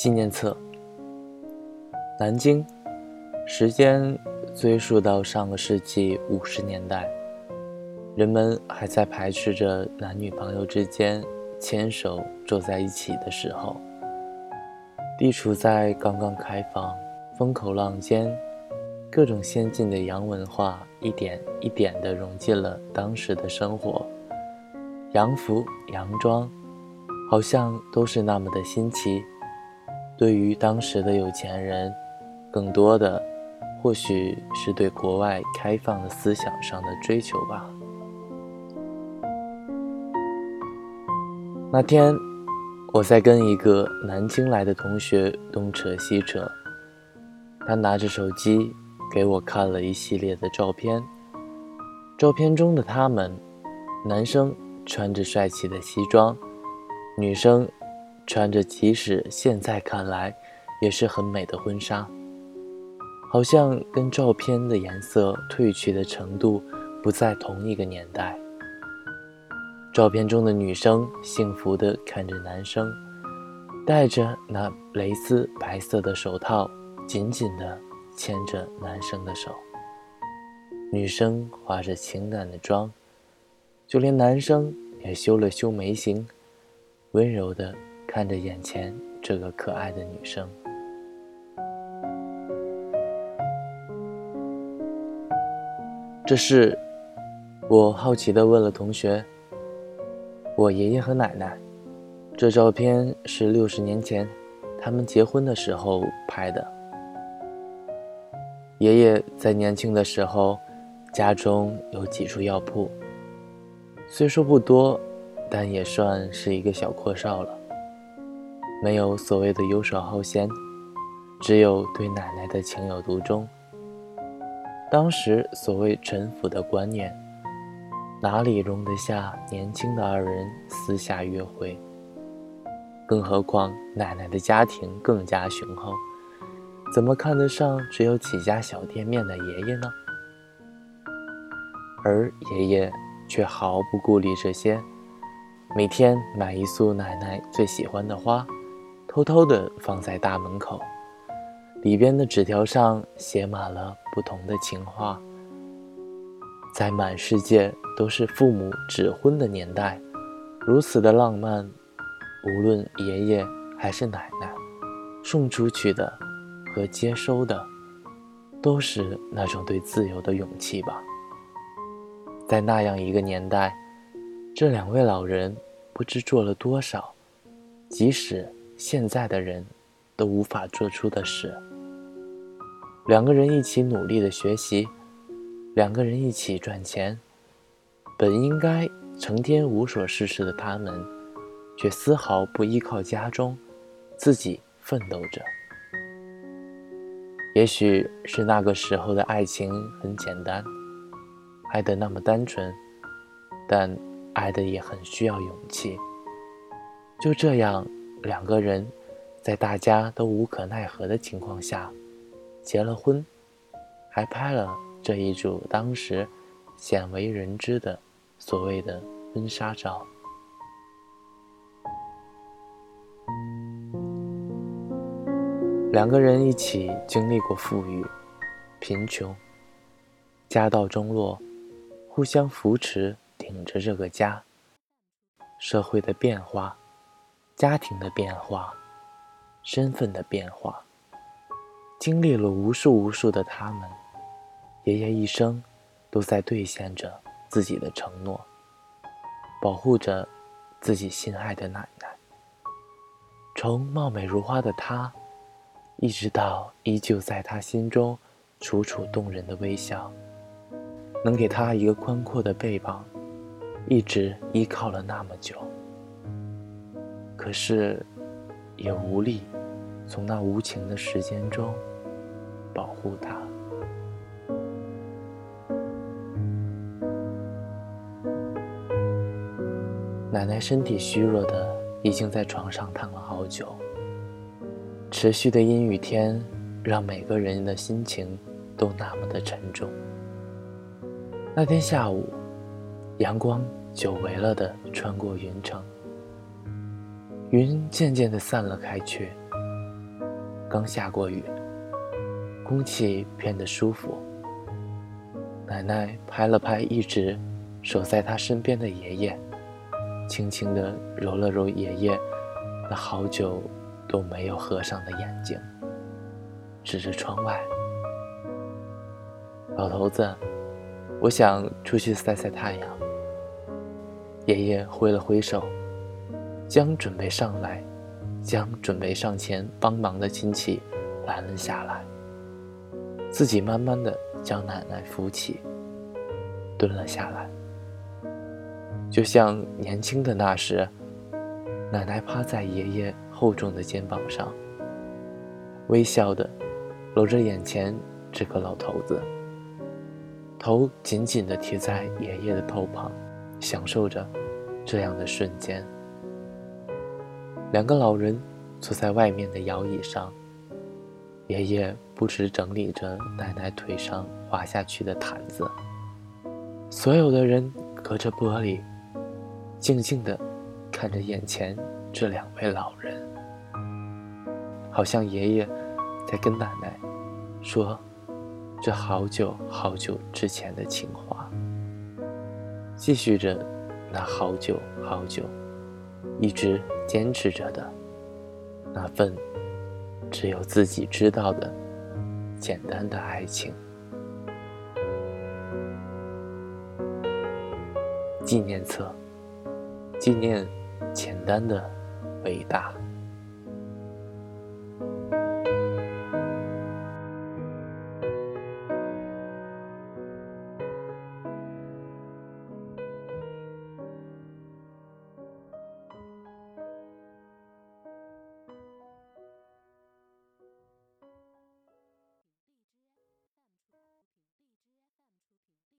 纪念册。南京，时间追溯到上个世纪五十年代，人们还在排斥着男女朋友之间牵手坐在一起的时候。地处在刚刚开放、风口浪尖，各种先进的洋文化一点一点地融进了当时的生活。洋服、洋装，好像都是那么的新奇。对于当时的有钱人。更多的，或许是对国外开放的思想上的追求吧。那天，我在跟一个南京来的同学东扯西扯，他拿着手机给我看了一系列的照片。照片中的他们，男生穿着帅气的西装，女生穿着即使现在看来也是很美的婚纱。好像跟照片的颜色褪去的程度不在同一个年代。照片中的女生幸福地看着男生，戴着那蕾丝白色的手套，紧紧地牵着男生的手。女生化着情感的妆，就连男生也修了修眉形，温柔地看着眼前这个可爱的女生。这是，我好奇的问了同学：“我爷爷和奶奶，这照片是六十年前他们结婚的时候拍的。爷爷在年轻的时候，家中有几处药铺，虽说不多，但也算是一个小阔少了。没有所谓的游手好闲，只有对奶奶的情有独钟。”当时所谓陈腐的观念，哪里容得下年轻的二人私下约会？更何况奶奶的家庭更加雄厚，怎么看得上只有几家小店面的爷爷呢？而爷爷却毫不顾虑这些，每天买一束奶奶最喜欢的花，偷偷地放在大门口。里边的纸条上写满了不同的情话。在满世界都是父母指婚的年代，如此的浪漫，无论爷爷还是奶奶，送出去的和接收的，都是那种对自由的勇气吧。在那样一个年代，这两位老人不知做了多少，即使现在的人都无法做出的事。两个人一起努力的学习，两个人一起赚钱，本应该成天无所事事的他们，却丝毫不依靠家中，自己奋斗着。也许是那个时候的爱情很简单，爱的那么单纯，但爱的也很需要勇气。就这样，两个人在大家都无可奈何的情况下。结了婚，还拍了这一组当时鲜为人知的所谓的婚纱照。两个人一起经历过富裕、贫穷、家道中落，互相扶持，顶着这个家。社会的变化，家庭的变化，身份的变化。经历了无数无数的他们，爷爷一生都在兑现着自己的承诺，保护着自己心爱的奶奶。从貌美如花的她，一直到依旧在他心中楚楚动人的微笑，能给他一个宽阔的背膀，一直依靠了那么久。可是，也无力从那无情的时间中。保护他。奶奶身体虚弱的，已经在床上躺了好久。持续的阴雨天，让每个人的心情都那么的沉重。那天下午，阳光久违了的穿过云层，云渐渐的散了开去，刚下过雨，空气变得舒服。奶奶拍了拍一直守在她身边的爷爷，轻轻地揉了揉爷爷那好久都没有合上的眼睛，指着窗外：“老头子，我想出去晒晒太阳。”爷爷挥了挥手，将准备上来。将准备上前帮忙的亲戚拦了下来，自己慢慢的将奶奶扶起，蹲了下来，就像年轻的那时，奶奶趴在爷爷厚重的肩膀上，微笑的搂着眼前这个老头子，头紧紧的贴在爷爷的头旁，享受着这样的瞬间。两个老人坐在外面的摇椅上，爷爷不时整理着奶奶腿上滑下去的毯子。所有的人隔着玻璃，静静地看着眼前这两位老人，好像爷爷在跟奶奶说这好久好久之前的情话，继续着那好久好久。一直坚持着的那份只有自己知道的简单的爱情。纪念册，纪念简单的伟大。